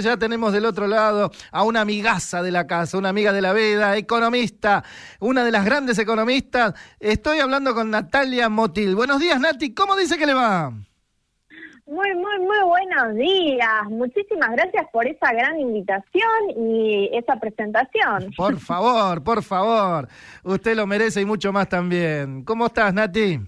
Ya tenemos del otro lado a una amigaza de la casa, una amiga de la veda, economista, una de las grandes economistas. Estoy hablando con Natalia Motil. Buenos días, Nati. ¿Cómo dice que le va? Muy, muy, muy buenos días. Muchísimas gracias por esa gran invitación y esa presentación. Por favor, por favor. Usted lo merece y mucho más también. ¿Cómo estás, Nati?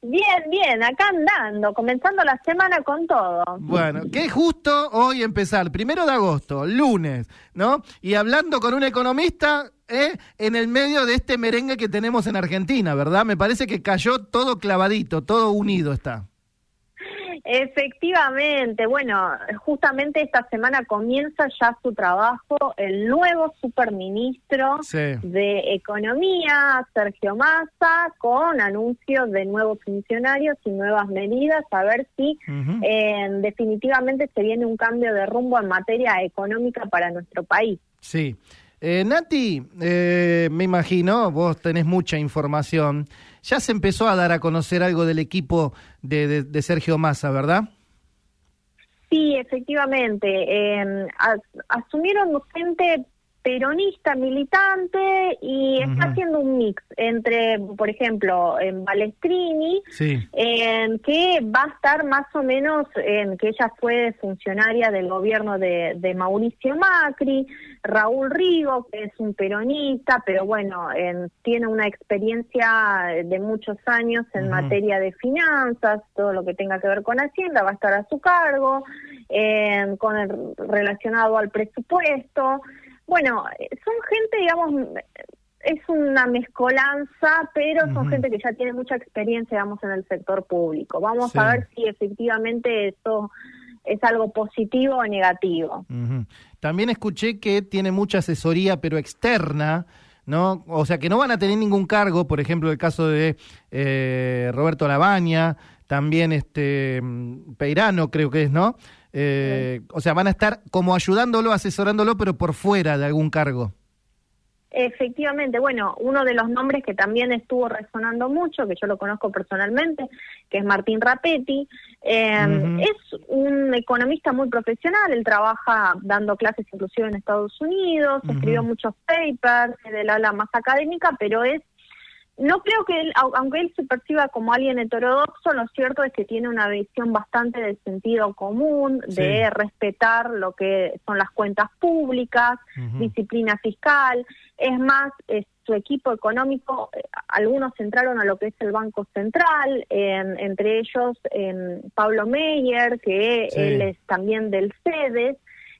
Bien, bien, acá andando, comenzando la semana con todo. Bueno, qué justo hoy empezar, primero de agosto, lunes, ¿no? Y hablando con un economista ¿eh? en el medio de este merengue que tenemos en Argentina, ¿verdad? Me parece que cayó todo clavadito, todo unido está. Efectivamente, bueno, justamente esta semana comienza ya su trabajo el nuevo superministro de Economía, Sergio Massa, con anuncios de nuevos funcionarios y nuevas medidas, a ver si eh, definitivamente se viene un cambio de rumbo en materia económica para nuestro país. Sí. Eh, Nati, eh, me imagino, vos tenés mucha información. Ya se empezó a dar a conocer algo del equipo de, de, Sergio Massa, ¿verdad? Sí, efectivamente. Eh, asumieron gente peronista militante y está haciendo un mix entre, por ejemplo, en Balestrini, que va a estar más o menos, en que ella fue funcionaria del gobierno de, Mauricio Macri, Raúl Rigo, que es un peronista, pero bueno, tiene una experiencia de muchos años en materia de finanzas, todo lo que tenga que ver con Hacienda va a estar a su cargo, con el, relacionado al presupuesto. Bueno, son gente, digamos, es una mezcolanza, pero son gente que ya tiene mucha experiencia, digamos, en el sector público. Vamos a ver si efectivamente eso es algo positivo o negativo. También escuché que tiene mucha asesoría, pero externa, ¿no? O sea, que no van a tener ningún cargo, por ejemplo, el caso de eh, Roberto Labaña, también este mm, Peirano, creo que es, ¿no? Eh, o sea, van a estar como ayudándolo, asesorándolo, pero por fuera de algún cargo. Efectivamente, bueno, uno de los nombres que también estuvo resonando mucho, que yo lo conozco personalmente, que es Martín Rapetti, em, es un economista muy profesional, él trabaja dando clases inclusive en Estados Unidos, escribió muchos papers del ala más académica, pero es no creo que él, aunque él se perciba como alguien heterodoxo, lo cierto es que tiene una visión bastante del sentido común, de respetar lo que son las cuentas públicas, disciplina fiscal. Es más, su equipo económico, eh, algunos entraron a lo que es el Banco Central, entre ellos Pablo Meyer, que él es también del CEDES,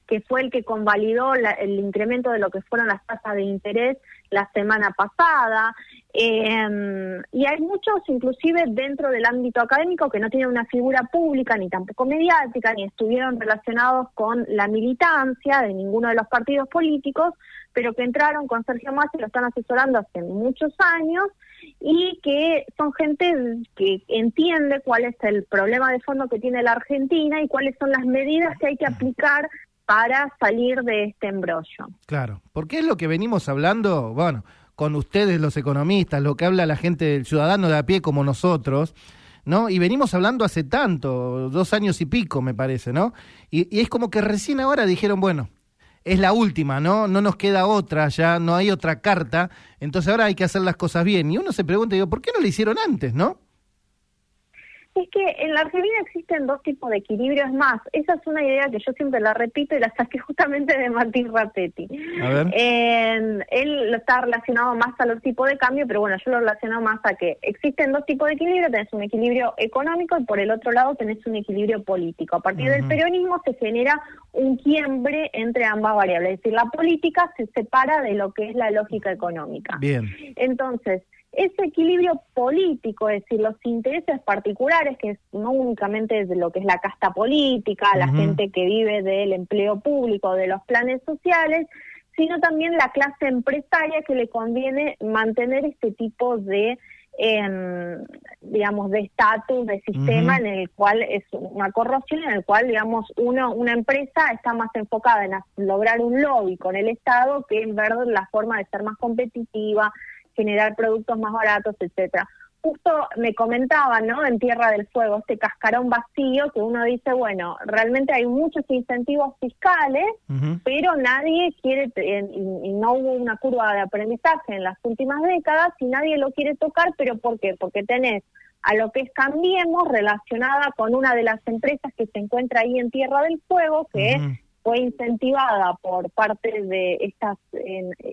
que fue el que convalidó el incremento de lo que fueron las tasas de interés la semana pasada. Eh, y hay muchos, inclusive dentro del ámbito académico, que no tienen una figura pública ni tampoco mediática, ni estuvieron relacionados con la militancia de ninguno de los partidos políticos, pero que entraron con Sergio Massa lo están asesorando hace muchos años y que son gente que entiende cuál es el problema de fondo que tiene la Argentina y cuáles son las medidas que hay que aplicar para salir de este embrollo. Claro, porque es lo que venimos hablando, bueno, con ustedes los economistas, lo que habla la gente del ciudadano de a pie como nosotros, ¿no? Y venimos hablando hace tanto, dos años y pico, me parece, ¿no? Y, es como que recién ahora dijeron, bueno, es la última, ¿no? No nos queda otra, ya no hay otra carta, entonces ahora hay que hacer las cosas bien. Y uno se pregunta, digo, ¿por qué no lo hicieron antes, no? Es que en la Argentina existen dos tipos de equilibrio. Es más, esa es una idea que yo siempre la repito y la saqué justamente de Martín Rapetti. él está relacionado más a los tipos de cambio, pero bueno, yo lo relaciono más a que existen dos tipos de equilibrio. Tenés un equilibrio económico y por el otro lado tenés un equilibrio político. A partir del peronismo se genera un quiembre entre ambas variables. Es decir, la política se separa de lo que es la lógica económica. Bien. Entonces, ese equilibrio político, es decir, los intereses particulares, que no únicamente es de lo que es la casta política, la gente que vive del empleo público, de los planes sociales, sino también la clase empresaria que le conviene mantener este tipo de em, digamos de estatus de sistema en el cual es una corrosión en el cual digamos uno una empresa está más enfocada en lograr un lobby con el estado que en ver la forma de ser más competitiva generar productos más baratos, etcétera. justo me comentaban, ¿no? En Tierra del Fuego, este cascarón vacío que uno dice, bueno, realmente hay muchos incentivos fiscales, pero nadie quiere, y, no hubo una curva de aprendizaje en las últimas décadas y nadie lo quiere tocar, pero ¿por qué? Porque tenés a lo que es Cambiemos relacionada con una de las empresas que se encuentra ahí en Tierra del Fuego, que fue incentivada por parte de estas,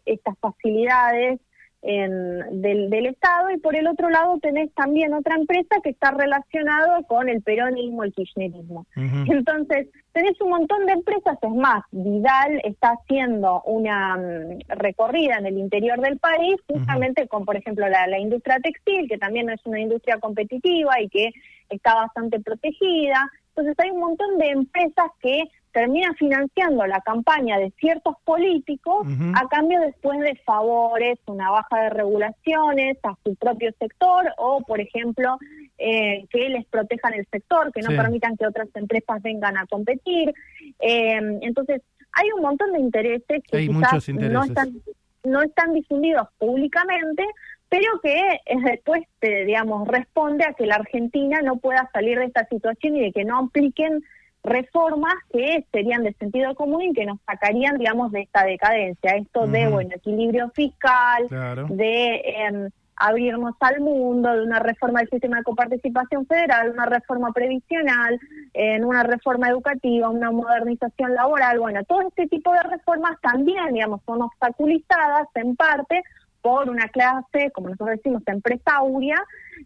estas facilidades del, del, Estado y por el otro lado tenés también otra empresa que está relacionada con el peronismo, el kirchnerismo. Entonces, tenés un montón de empresas, es más, Vidal está haciendo una mm, recorrida en el interior del país justamente con, por ejemplo, la, la industria textil, que también es una industria competitiva y que está bastante protegida. Entonces hay un montón de empresas que termina financiando la campaña de ciertos políticos a cambio después de favores, una baja de regulaciones a su propio sector o, por ejemplo, eh, que les protejan el sector, que no permitan que otras empresas vengan a competir. Eh, entonces, hay un montón de intereses que quizás no están no están difundidos públicamente, pero que eh, después, digamos, responde a que la Argentina no pueda salir de esta situación y de que no apliquen reformas que serían de sentido común y que nos sacarían, digamos, de esta decadencia. Esto de, bueno, equilibrio fiscal, de em, abrirnos al mundo, de una reforma del sistema de coparticipación federal, una reforma previsional, en una reforma educativa, una modernización laboral. Bueno, todo este tipo de reformas también, digamos, son obstaculizadas en parte por una clase, como nosotros decimos, empresauria,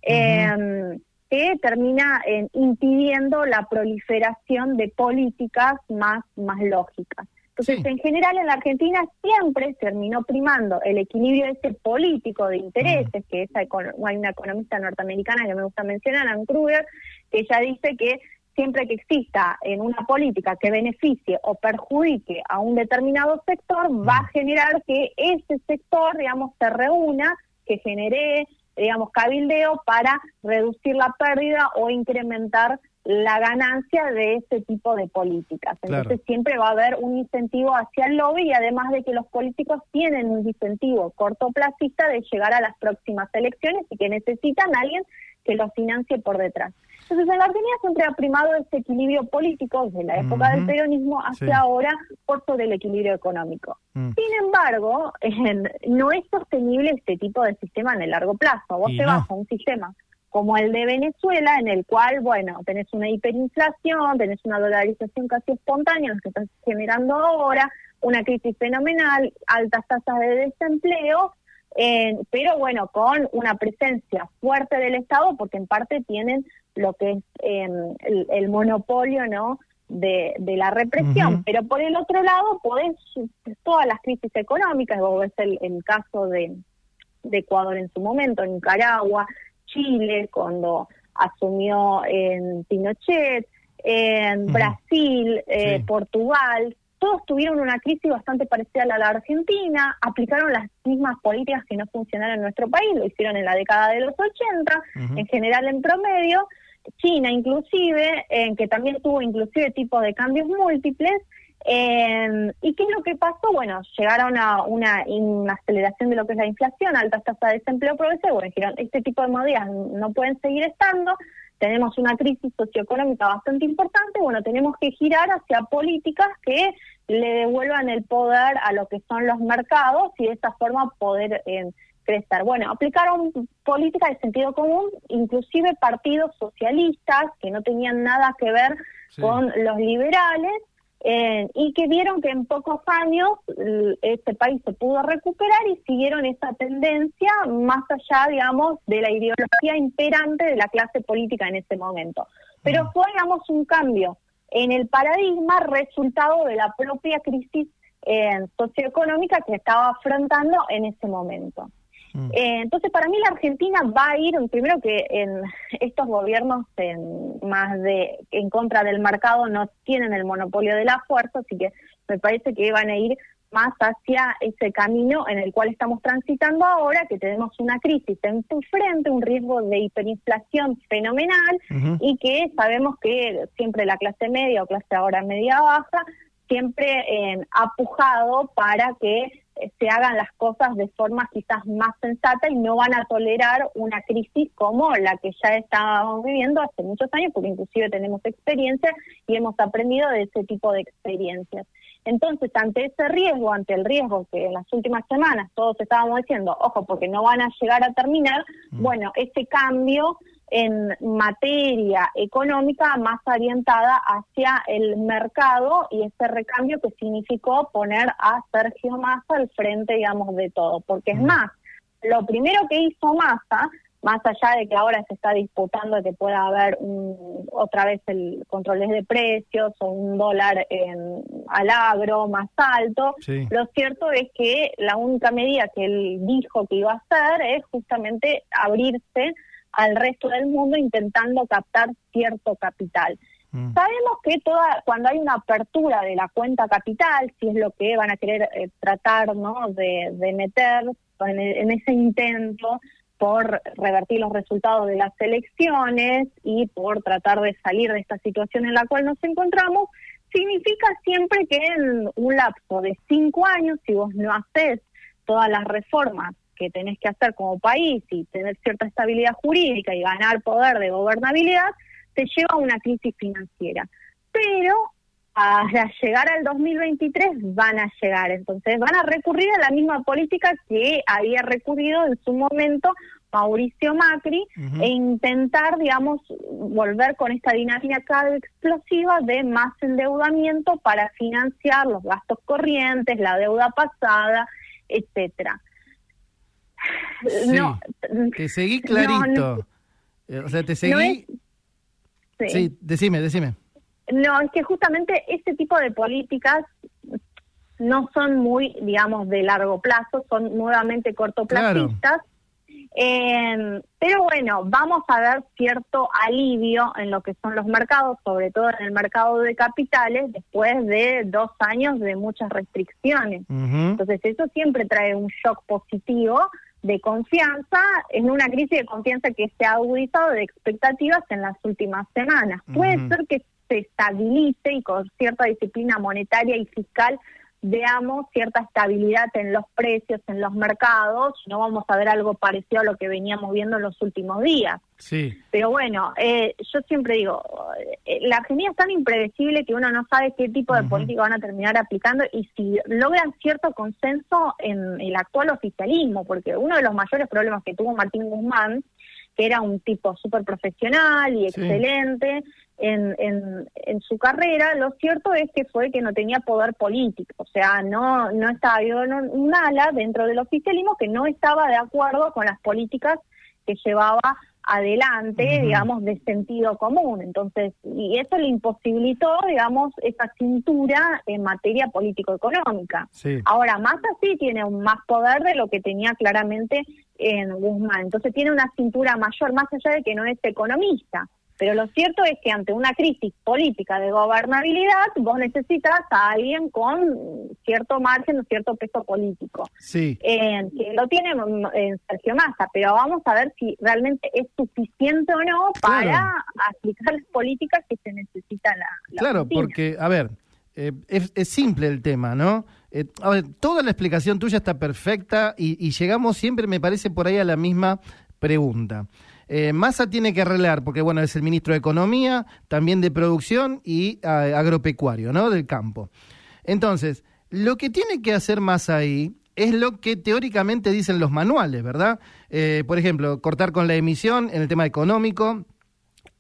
eh, que termina eh, impidiendo la proliferación de políticas más, más lógicas. Entonces, en general en la Argentina siempre terminó primando el equilibrio ese político de intereses, que esa, hay una economista norteamericana que me gusta mencionar, Ann Kruger, que ella dice que siempre que exista en una política que beneficie o perjudique a un determinado sector, va a generar que ese sector, digamos, se reúna, que genere digamos, cabildeo para reducir la pérdida o incrementar la ganancia de ese tipo de políticas. Entonces siempre va a haber un incentivo hacia el lobby y además de que los políticos tienen un incentivo cortoplacista de llegar a las próximas elecciones y que necesitan a alguien que los financie por detrás. Entonces, en la Argentina siempre ha primado este equilibrio político desde la época del peronismo hacia ahora por sobre el equilibrio económico. Mm. Sin embargo, no es sostenible este tipo de sistema en el largo plazo. Vos te vas a un sistema como el de Venezuela, en el cual, bueno, tenés una hiperinflación, tenés una dolarización casi espontánea, lo que estás generando ahora, una crisis fenomenal, altas tasas de desempleo, pero bueno, con una presencia fuerte del Estado, porque en parte tienen lo que es em, el, monopolio, ¿no? De, la represión, pero por el otro lado podés todas las crisis económicas, vos ves el, caso de, Ecuador en su momento, Nicaragua, Chile cuando asumió en Pinochet, en Brasil, eh, Portugal, todos tuvieron una crisis bastante parecida a la de Argentina, aplicaron las mismas políticas que no funcionaron en nuestro país, lo hicieron en la década de los 80, en general en promedio, China inclusive, en que también tuvo inclusive tipo de cambios múltiples, eh, ¿Y qué es lo que pasó? Bueno, llegaron a una, una, aceleración de lo que es la inflación, altas tasas de desempleo progresivo, bueno, dijeron, este tipo de medidas no pueden seguir estando, tenemos una crisis socioeconómica bastante importante, bueno, tenemos que girar hacia políticas que le devuelvan el poder a lo que son los mercados y de esta forma poder eh, crecer. Bueno, aplicaron políticas de sentido común, inclusive partidos socialistas que no tenían nada que ver con los liberales, eh, y que vieron que en pocos años este país se pudo recuperar y siguieron esa tendencia más allá, digamos, de la ideología imperante de la clase política en ese momento. Pero fue, digamos, un cambio en el paradigma resultado de la propia crisis eh, socioeconómica que estaba afrontando en ese momento. Mm. Eh, entonces, para mí la Argentina va a ir, primero que en estos gobiernos en, más de en contra del mercado no tienen el monopolio de la fuerza, así que me parece que van a ir más hacia ese camino en el cual estamos transitando ahora, que tenemos una crisis en tu frente, un riesgo de hiperinflación fenomenal y que sabemos que siempre la clase media o clase ahora media baja siempre eh, ha pujado para que se hagan las cosas de forma quizás más sensata y no van a tolerar una crisis como la que ya estábamos viviendo hace muchos años, porque inclusive tenemos experiencia y hemos aprendido de ese tipo de experiencias. Entonces, ante ese riesgo, ante el riesgo que en las últimas semanas todos estábamos diciendo, ojo, porque no van a llegar a terminar, mm. bueno, ese cambio en materia económica más orientada hacia el mercado y ese recambio que significó poner a Sergio Massa al frente, digamos, de todo. Porque es mm. más, lo primero que hizo Massa, más allá de que ahora se está disputando que pueda haber otra vez el controles de precios o un dólar en, al agro más alto, lo cierto es que la única medida que él dijo que iba a hacer es justamente abrirse al resto del mundo intentando captar cierto capital. Mm. Sabemos que toda cuando hay una apertura de la cuenta capital, si es lo que van a querer eh, tratar ¿no? de, meter en, ese intento por revertir los resultados de las elecciones y por tratar de salir de esta situación en la cual nos encontramos, significa siempre que en un lapso de cinco años, si vos no haces todas las reformas que tenés que hacer como país y tener cierta estabilidad jurídica y ganar poder de gobernabilidad, te lleva a una crisis financiera. Pero a llegar al 2023 van a llegar, entonces van a recurrir a la misma política que había recurrido en su momento Mauricio Macri e intentar, digamos, volver con esta dinámica explosiva de más endeudamiento para financiar los gastos corrientes, la deuda pasada, etcétera. Sí, te seguí clarito. O sea, te seguí... sí. decime, decime. No, es que justamente este tipo de políticas no son muy, digamos, de largo plazo, son nuevamente cortoplacistas. Eh, pero bueno, vamos a ver cierto alivio en lo que son los mercados, sobre todo en el mercado de capitales, después de dos años de muchas restricciones. Entonces, eso siempre trae un shock positivo de confianza en una crisis de confianza que se ha agudizado de expectativas en las últimas semanas. Puede ser que se estabilice y con cierta disciplina monetaria y fiscal veamos cierta estabilidad en los precios, en los mercados, no vamos a ver algo parecido a lo que veníamos viendo en los últimos días. Sí. Pero bueno, eh, yo siempre digo, eh, la Argentina es tan impredecible que uno no sabe qué tipo de política van a terminar aplicando y si logran cierto consenso en el actual oficialismo, porque uno de los mayores problemas que tuvo Martín Guzmán, que era un tipo súper profesional y excelente, en, en, su carrera, lo cierto es que fue que no tenía poder político, o sea, no, no estaba, había un ala dentro del oficialismo que no estaba de acuerdo con las políticas que llevaba adelante, digamos, de sentido común. Entonces, y eso le imposibilitó, digamos, esa cintura en materia político-económica. Ahora, más así tiene un más poder de lo que tenía claramente en Guzmán. Entonces, tiene una cintura mayor, más allá de que no es economista. Pero lo cierto es que ante una crisis política de gobernabilidad, vos necesitas a alguien con cierto margen, cierto peso político. Sí. Eh, que lo tiene en Sergio Massa, pero vamos a ver si realmente es suficiente o no para aplicar las políticas que se necesita la, Claro, porque, a ver, eh, es, simple el tema, ¿no? Eh, a ver, toda la explicación tuya está perfecta y, y llegamos siempre, me parece, por ahí a la misma pregunta. Eh, Massa tiene que arreglar, porque bueno, es el ministro de Economía, también de Producción y agropecuario, ¿no? Del campo. Entonces, lo que tiene que hacer Massa ahí es lo que teóricamente dicen los manuales, ¿verdad? Eh, por ejemplo, cortar con la emisión en el tema económico,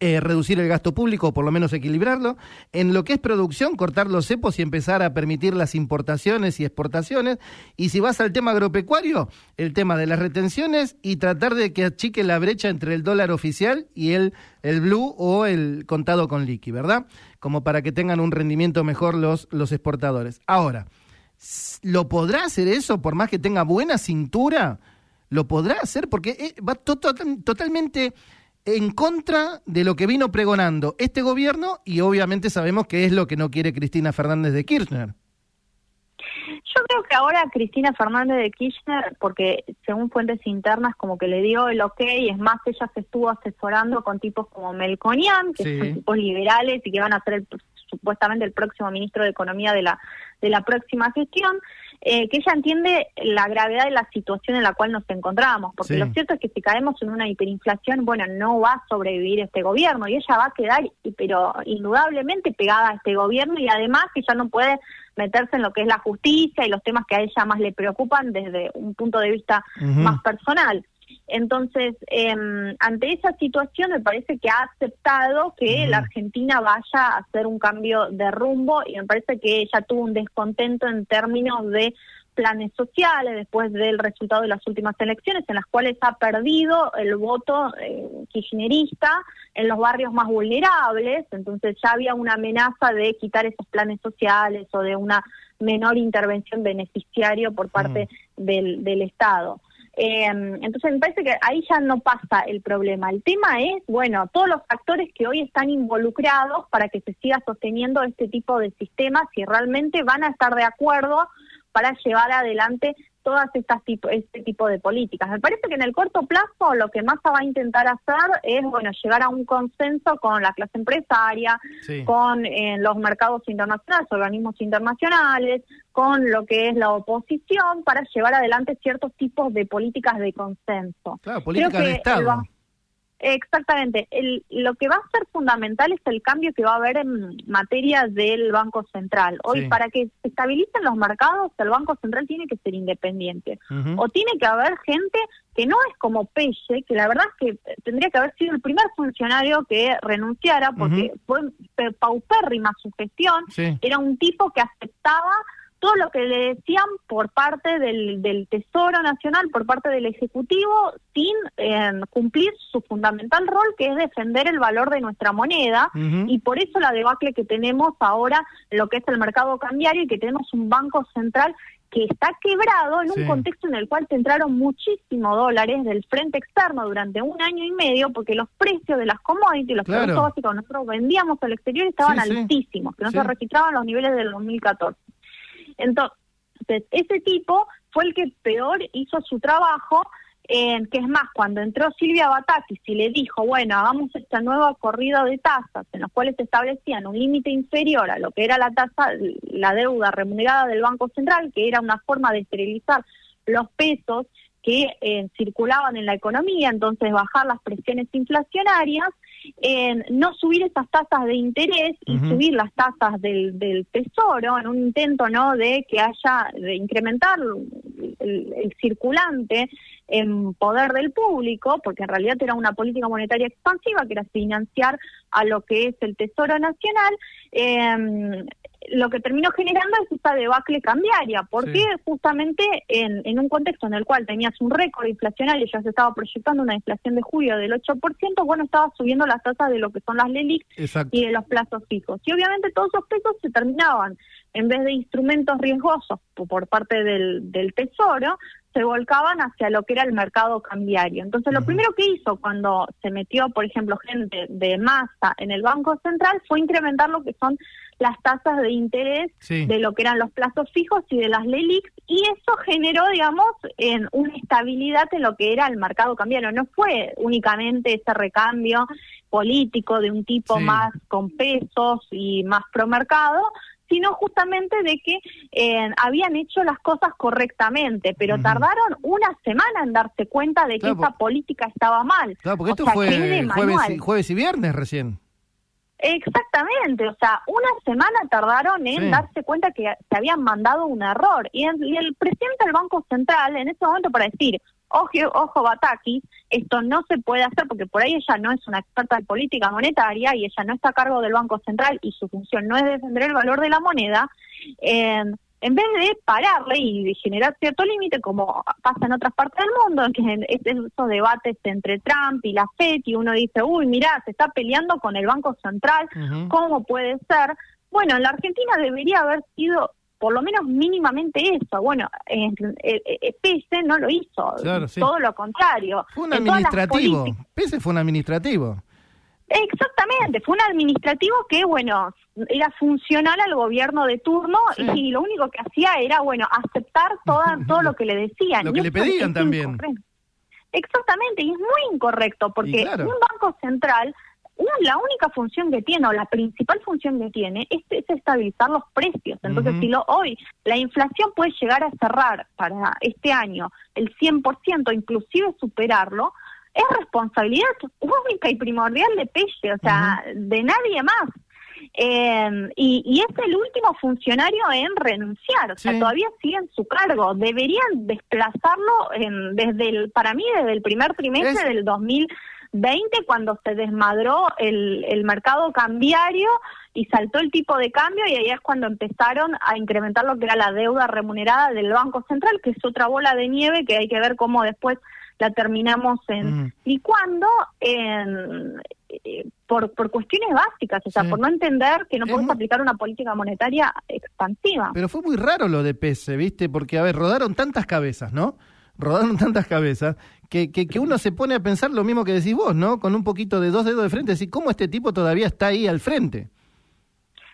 eh, reducir el gasto público o por lo menos equilibrarlo. En lo que es producción, cortar los cepos y empezar a permitir las importaciones y exportaciones. Y si vas al tema agropecuario, el tema de las retenciones y tratar de que achique la brecha entre el dólar oficial y el, el blue o el contado con liqui, ¿verdad? Como para que tengan un rendimiento mejor los, los exportadores. Ahora, ¿lo podrá hacer eso por más que tenga buena cintura? ¿Lo podrá hacer? Porque eh, va totalmente en contra de lo que vino pregonando este gobierno y obviamente sabemos que es lo que no quiere Cristina Fernández de Kirchner. Yo creo que ahora Cristina Fernández de Kirchner, porque según fuentes internas como que le dio el ok, es más, ella se estuvo asesorando con tipos como Melconian, que son tipos liberales y que van a ser supuestamente el próximo ministro de Economía de la, de la próxima gestión. Eh, que ella entiende la gravedad de la situación en la cual nos encontramos, porque lo cierto es que si caemos en una hiperinflación, bueno, no va a sobrevivir este gobierno y ella va a quedar, pero indudablemente pegada a este gobierno y además que ya no puede meterse en lo que es la justicia y los temas que a ella más le preocupan desde un punto de vista más personal. Entonces, eh, ante esa situación me parece que ha aceptado que la Argentina vaya a hacer un cambio de rumbo y me parece que ella tuvo un descontento en términos de planes sociales después del resultado de las últimas elecciones en las cuales ha perdido el voto eh, kirchnerista en los barrios más vulnerables, entonces ya había una amenaza de quitar esos planes sociales o de una menor intervención beneficiario por parte del, del Estado. Eh, entonces me parece que ahí ya no pasa el problema. El tema es, bueno, todos los factores que hoy están involucrados para que se siga sosteniendo este tipo de sistemas, si realmente van a estar de acuerdo para llevar adelante todas estas tipo, este tipo de políticas. Me parece que en el corto plazo lo que Massa va a intentar hacer es, bueno, llegar a un consenso con la clase empresaria, con eh, los mercados internacionales, organismos internacionales, con lo que es la oposición, para llevar adelante ciertos tipos de políticas de consenso. Claro, políticas de Estado. Exactamente. El, lo que va a ser fundamental es el cambio que va a haber en materia del Banco Central. Hoy, para que se estabilicen los mercados, el Banco Central tiene que ser independiente. O tiene que haber gente que no es como Pelle, que la verdad es que tendría que haber sido el primer funcionario que renunciara, porque fue paupérrima su gestión. Era un tipo que aceptaba todo lo que le decían por parte del, del Tesoro Nacional, por parte del Ejecutivo, sin eh, cumplir su fundamental rol, que es defender el valor de nuestra moneda, y por eso la debacle que tenemos ahora lo que es el mercado cambiario y que tenemos un banco central que está quebrado en un contexto en el cual te entraron muchísimos dólares del frente externo durante un año y medio porque los precios de las commodities, los productos básicos que nosotros vendíamos al exterior estaban altísimos, que no se registraban los niveles del 2014. Entonces, ese tipo fue el que peor hizo su trabajo, que es más, cuando entró Silvia Batakis y le dijo, bueno, hagamos esta nueva corrida de tasas en los cuales establecían un límite inferior a lo que era la tasa, la deuda remunerada del Banco Central, que era una forma de esterilizar los pesos que eh, circulaban en la economía, entonces bajar las presiones inflacionarias, en no subir esas tasas de interés y subir las tasas del, del tesoro en un intento no de que haya de incrementar el, circulante en poder del público porque en realidad era una política monetaria expansiva que era financiar a lo que es el tesoro nacional eh, lo que terminó generando es esta debacle cambiaria, porque justamente en, en, un contexto en el cual tenías un récord inflacionario y ya se estaba proyectando una inflación de julio del 8%, bueno, estaba subiendo las tasas de lo que son las LELIC y de los plazos fijos. Y obviamente todos esos pesos se terminaban, en vez de instrumentos riesgosos por parte del, del Tesoro, se volcaban hacia lo que era el mercado cambiario. Entonces, lo primero que hizo cuando se metió, por ejemplo, gente de masa en el Banco Central fue incrementar lo que son las tasas de interés de lo que eran los plazos fijos y de las LELIX, y eso generó, digamos, en una estabilidad en lo que era el mercado cambiario. No fue únicamente ese recambio político de un tipo más con pesos y más pro mercado, sino justamente de que eh, habían hecho las cosas correctamente, pero tardaron una semana en darse cuenta de que esa política estaba mal. Claro, porque esto fue jueves jueves y viernes recién. Exactamente, o sea, una semana tardaron en darse cuenta que se habían mandado un error. Y, el presidente del Banco Central, en ese momento, para decir, ojo, ojo, Bataki, esto no se puede hacer porque por ahí ella no es una experta en política monetaria y ella no está a cargo del Banco Central y su función no es defender el valor de la moneda. Eh, en vez de pararle y generar cierto límite, como pasa en otras partes del mundo, en que esos debates entre Trump y la FED, y uno dice, uy, mira, se está peleando con el Banco Central, ¿cómo puede ser? Bueno, en la Argentina debería haber sido por lo menos mínimamente eso. Bueno, eh, eh, Pese no lo hizo, todo lo contrario. Fue un administrativo, Pese fue un administrativo. Exactamente, fue un administrativo que, bueno, era funcional al gobierno de turno y lo único que hacía era, bueno, aceptar toda, todo lo que le decían. Lo que le pedían también. Exactamente, y es muy incorrecto porque un banco central la única función que tiene o la principal función que tiene es, estabilizar los precios. Entonces, si lo, hoy la inflación puede llegar a cerrar para este año el 100%, inclusive superarlo, es responsabilidad única y primordial de Pelle, o sea, de nadie más. Eh, y, es el último funcionario en renunciar, o sea, todavía sigue en su cargo. Deberían desplazarlo en, desde el, para mí, desde el primer trimestre del 2020, cuando se desmadró el, el mercado cambiario y saltó el tipo de cambio y ahí es cuando empezaron a incrementar lo que era la deuda remunerada del Banco Central, que es otra bola de nieve que hay que ver cómo después la terminamos en y cuando en, eh, por, por cuestiones básicas, o sea, por no entender que no podemos aplicar una política monetaria expansiva. Pero fue muy raro lo de PESE, ¿viste? Porque, a ver, rodaron tantas cabezas, ¿no? Rodaron tantas cabezas que, que, que, uno se pone a pensar lo mismo que decís vos, ¿no? Con un poquito de dos dedos de frente, decir, ¿cómo este tipo todavía está ahí al frente?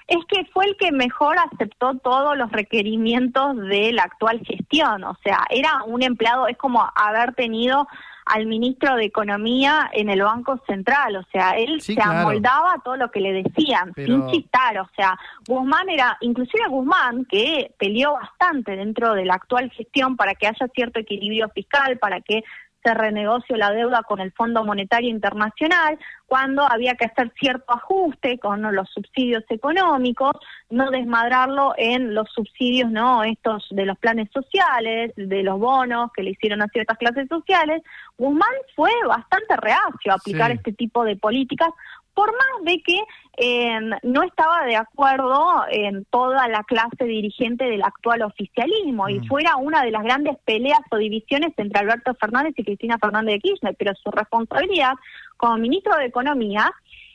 es que fue el que mejor aceptó todos los requerimientos de la actual gestión. O sea, era un empleado, es como haber tenido al ministro de Economía en el Banco Central, o sea, él se amoldaba a todo lo que le decían, sin chistar, o sea, Guzmán era, inclusive Guzmán, que peleó bastante dentro de la actual gestión para que haya cierto equilibrio fiscal, para que se renegoció la deuda con el Fondo Monetario Internacional, cuando había que hacer cierto ajuste con los subsidios económicos, no desmadrarlo en los subsidios, no estos de los planes sociales, de los bonos que le hicieron a ciertas clases sociales. Guzmán fue bastante reacio a aplicar este tipo de políticas por más de que eh, no estaba de acuerdo en toda la clase dirigente del actual oficialismo y mm. fuera una de las grandes peleas o divisiones entre Alberto Fernández y Cristina Fernández de Kirchner, pero su responsabilidad como ministro de Economía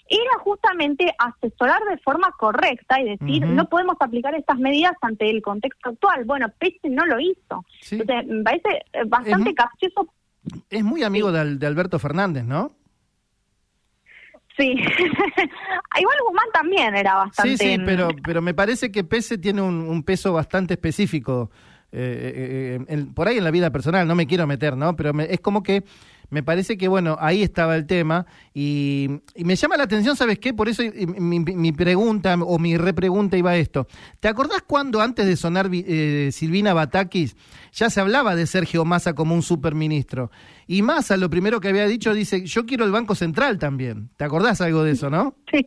era justamente asesorar de forma correcta y decir, no podemos aplicar estas medidas ante el contexto actual. Bueno, Pese no lo hizo. Entonces, me parece eh, bastante capcioso. Es muy amigo de Alberto Fernández, ¿no? Sí, igual Guzmán también era bastante... Sí, sí, pero, pero me parece que Pese tiene un, peso bastante específico eh, eh, eh por ahí en la vida personal, no me quiero meter, ¿no? Pero es como que me parece que, bueno, ahí estaba el tema y, me llama la atención, ¿sabes qué? Por eso mi, pregunta o mi repregunta iba a esto. ¿Te acordás cuando antes de sonar eh, Silvina Batakis ya se hablaba de Sergio Massa como un superministro? Y Massa lo primero que había dicho dice, yo quiero el Banco Central también. ¿Te acordás algo de eso, no? Sí.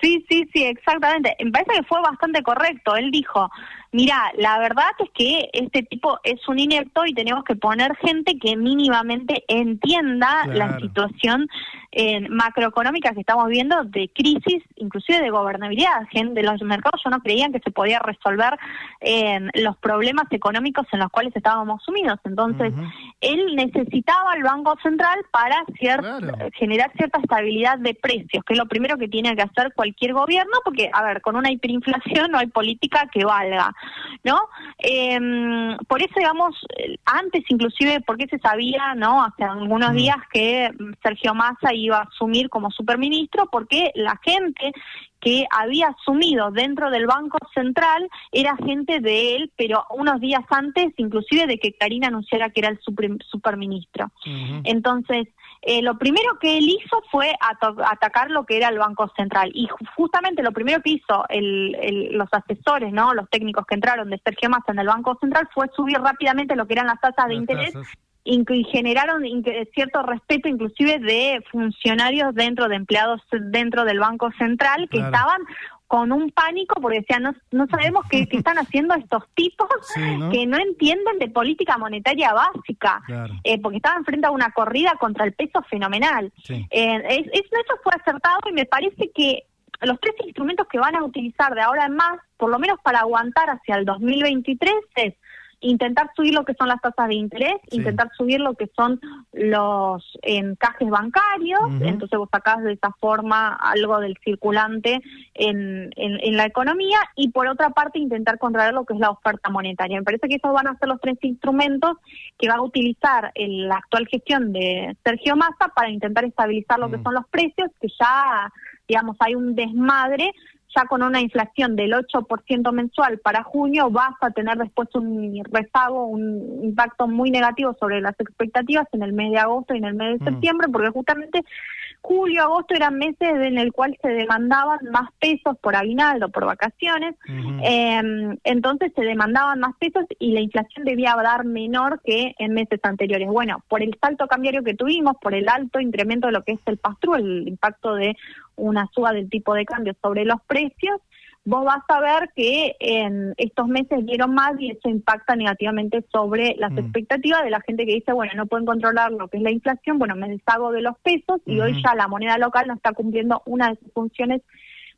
Sí, sí, sí, exactamente. Me parece que fue bastante correcto. Él dijo, mira, la verdad es que este tipo es un inepto y tenemos que poner gente que mínimamente entienda la situación eh, macroeconómica que estamos viendo de crisis, inclusive de gobernabilidad. Gente de los mercados yo no creían que se podía resolver eh, los problemas económicos en los cuales estábamos sumidos. Entonces, él necesitaba el Banco Central para generar cierta estabilidad de precios, que es lo primero que tiene que hacer cualquier gobierno, porque, a ver, con una hiperinflación no hay política que valga, ¿no? Em, por eso, digamos, antes inclusive, porque se sabía, ¿no? Hace algunos días que Sergio Massa iba a asumir como superministro, porque la gente que había asumido dentro del Banco Central era gente de él, pero unos días antes inclusive de que Karina anunciara que era el superministro. Entonces, eh, lo primero que él hizo fue atacar lo que era el Banco Central. Y justamente lo primero que hizo los asesores, no, los técnicos que entraron de Sergio Massa en el Banco Central fue subir rápidamente lo que eran las tasas de interés y generaron cierto respeto inclusive de funcionarios dentro de empleados dentro del Banco Central que estaban con un pánico porque decían, no, no sabemos qué, están haciendo estos tipos que no entienden de política monetaria básica, eh, porque estaban frente a una corrida contra el peso fenomenal. Eh, es, eso fue acertado y me parece que los tres instrumentos que van a utilizar de ahora en más, por lo menos para aguantar hacia el 2023, es intentar subir lo que son las tasas de interés, intentar subir lo que son los encajes bancarios, entonces vos sacás de esa forma algo del circulante en, en, la economía. Y por otra parte intentar contraer lo que es la oferta monetaria. Me parece que esos van a ser los tres instrumentos que va a utilizar la actual gestión de Sergio Massa para intentar estabilizar lo que son los precios, que ya digamos hay un desmadre ya con una inflación del 8% mensual para junio vas a tener después un rezago, un impacto muy negativo sobre las expectativas en el mes de agosto y en el mes de mm. septiembre, porque justamente julio, agosto eran meses en el cual se demandaban más pesos por aguinaldo, por vacaciones, em, entonces se demandaban más pesos y la inflación debía dar menor que en meses anteriores. Bueno, por el salto cambiario que tuvimos, por el alto incremento de lo que es el pastru, el impacto de una suba del tipo de cambio sobre los precios, vos vas a ver que en estos meses dieron más y eso impacta negativamente sobre las mm. expectativas de la gente que dice, bueno, no pueden controlar lo que es la inflación, bueno, me deshago de los pesos y hoy ya la moneda local no está cumpliendo una de sus funciones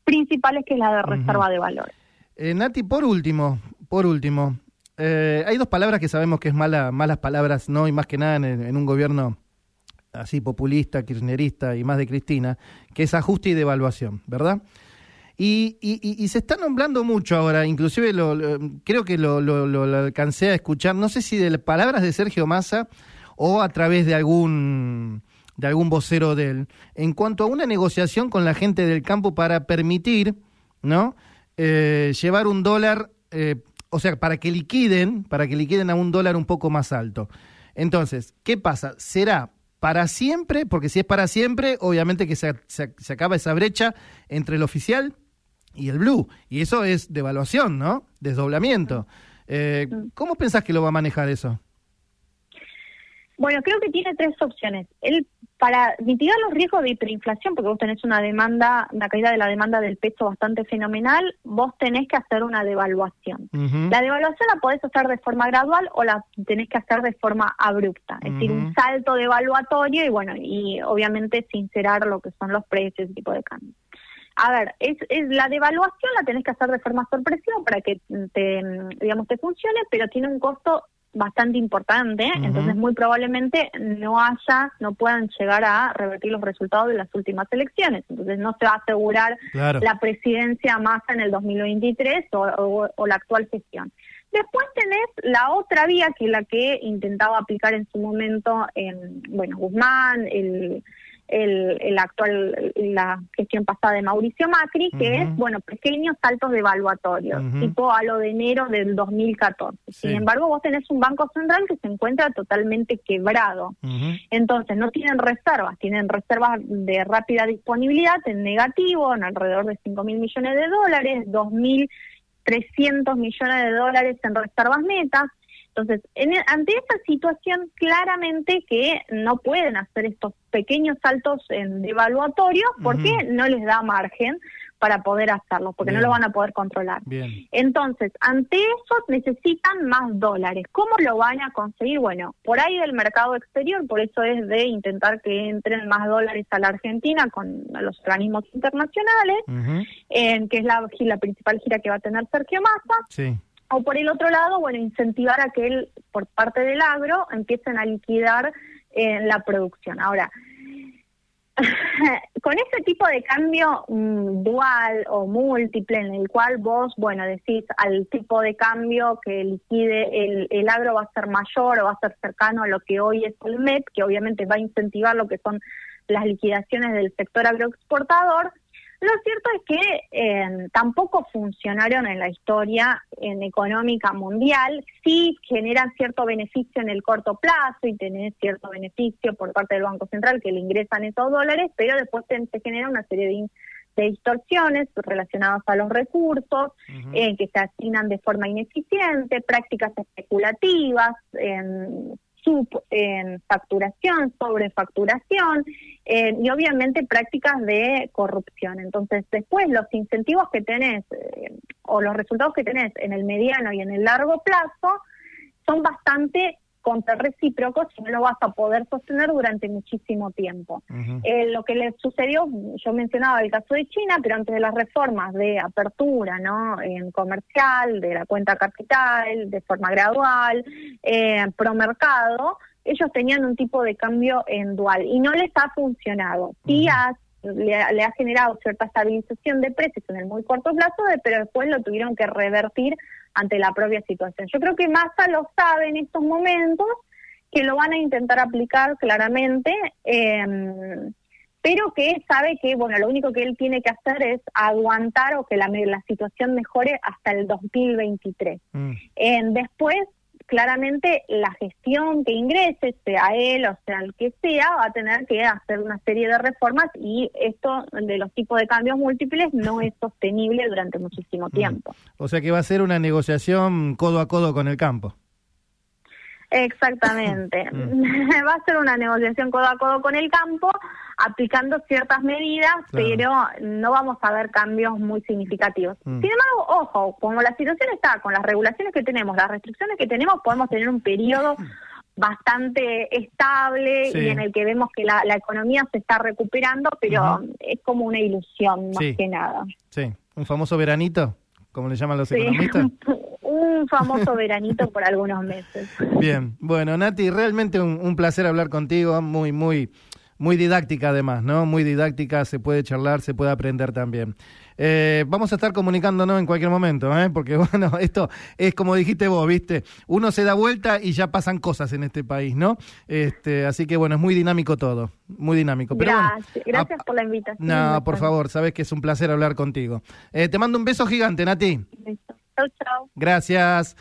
principales que es la de reserva de valor. Eh, Nati, por último, por último, eh, hay dos palabras que sabemos que es mala, malas palabras, ¿no? Y más que nada en un gobierno así populista, kirchnerista y más de Cristina, que es ajuste y devaluación, ¿verdad? Y, y, se está nombrando mucho ahora, inclusive lo, creo que lo, lo, alcancé a escuchar, no sé si de palabras de Sergio Massa o a través de algún de algún vocero de él, en cuanto a una negociación con la gente del campo para permitir, ¿no? Eh, llevar un dólar, eh, o sea, para que liquiden, para que liquiden a un dólar un poco más alto. Entonces, ¿qué pasa? ¿Será para siempre? Porque si es para siempre, obviamente que se, se acaba esa brecha entre el oficial y el blue. Y eso es devaluación, ¿no? Desdoblamiento. Eh, ¿Cómo pensás que lo va a manejar eso? Bueno, creo que tiene tres opciones. Él, para mitigar los riesgos de hiperinflación, porque vos tenés una demanda, una caída de la demanda del peso bastante fenomenal, vos tenés que hacer una devaluación. La devaluación la podés hacer de forma gradual o la tenés que hacer de forma abrupta, es decir, un salto devaluatorio y bueno, y obviamente sincerar lo que son los precios, y tipo de cambio a ver, es, es, la devaluación la tenés que hacer de forma sorpresiva para que te, digamos, te funcione, pero tiene un costo bastante importante, entonces muy probablemente no haya, no puedan llegar a revertir los resultados de las últimas elecciones. Entonces no se va a asegurar la presidencia más en el 2023 o, o, la actual gestión. Después tenés la otra vía que es la que intentaba aplicar en su momento en, bueno, Guzmán, el el, actual, la gestión pasada de Mauricio Macri, que es, bueno, pequeños saltos devaluatorios, tipo a lo de enero del 2014. Sin embargo, vos tenés un banco central que se encuentra totalmente quebrado. Entonces, no tienen reservas, tienen reservas de rápida disponibilidad en negativo, en alrededor de 5 mil millones de dólares, 2.300 millones de dólares en reservas netas, entonces, en, e, ante esta situación, claramente que no pueden hacer estos pequeños saltos en devaluatorio porque no les da margen para poder hacerlo, porque no lo van a poder controlar. Entonces, ante eso necesitan más dólares. ¿Cómo lo van a conseguir? Bueno, por ahí del mercado exterior, por eso es de intentar que entren más dólares a la Argentina con los organismos internacionales, que es la, la principal gira que va a tener Sergio Massa. Sí o por el otro lado, bueno, incentivar a que él, por parte del agro, empiecen a liquidar eh, la producción. Ahora, con ese tipo de cambio mm, dual o múltiple en el cual vos, bueno, decís al tipo de cambio que liquide el, el agro va a ser mayor o va a ser cercano a lo que hoy es el MEP, que obviamente va a incentivar lo que son las liquidaciones del sector agroexportador, lo cierto es que eh, tampoco funcionaron en la historia en económica mundial, sí generan cierto beneficio en el corto plazo y tienen cierto beneficio por parte del Banco Central que le ingresan esos dólares, pero después se, genera una serie de, distorsiones relacionadas a los recursos eh, que se asignan de forma ineficiente, prácticas especulativas, en facturación, sobrefacturación eh, y obviamente prácticas de corrupción. Entonces, después los incentivos que tenés eh, o los resultados que tenés en el mediano y en el largo plazo son bastante contra recíprocos y no lo vas a poder sostener durante muchísimo tiempo. Eh, lo que le sucedió, yo mencionaba el caso de China, pero antes de las reformas de apertura no en comercial, de la cuenta capital, de forma gradual, eh, pro mercado, ellos tenían un tipo de cambio en dual y no les ha funcionado. Sí le, ha generado cierta estabilización de precios en el muy corto plazo, pero después lo tuvieron que revertir ante la propia situación. Yo creo que Massa lo sabe en estos momentos, que lo van a intentar aplicar claramente, em, pero que sabe que, bueno, lo único que él tiene que hacer es aguantar o que la, la situación mejore hasta el 2023. Mm. después claramente la gestión que ingrese, sea él o sea el que sea, va a tener que hacer una serie de reformas y esto de los tipos de cambios múltiples no es sostenible durante muchísimo tiempo. O sea que va a ser una negociación codo a codo con el campo. Exactamente. Mm. Va a ser una negociación codo a codo con el campo, aplicando ciertas medidas, pero no vamos a ver cambios muy significativos. Mm. Sin embargo, ojo, como la situación está, con las regulaciones que tenemos, las restricciones que tenemos, podemos tener un periodo bastante estable y en el que vemos que la, economía se está recuperando, pero es como una ilusión más que nada. Sí, un famoso veranito, como le llaman los economistas. un famoso veranito por algunos meses. Bien, bueno, Nati, realmente un, placer hablar contigo, muy, muy, muy didáctica además, ¿no? Muy didáctica, se puede charlar, se puede aprender también. Eh, vamos a estar comunicándonos en cualquier momento, ¿eh? porque bueno, esto es como dijiste vos, ¿viste? Uno se da vuelta y ya pasan cosas en este país, ¿no? Este, así que bueno, es muy dinámico todo, muy dinámico. Pero gracias, gracias por la invitación. No, por favor, sabes que es un placer hablar contigo. Eh, te mando un beso gigante, Nati. Chau, chau. Gracias.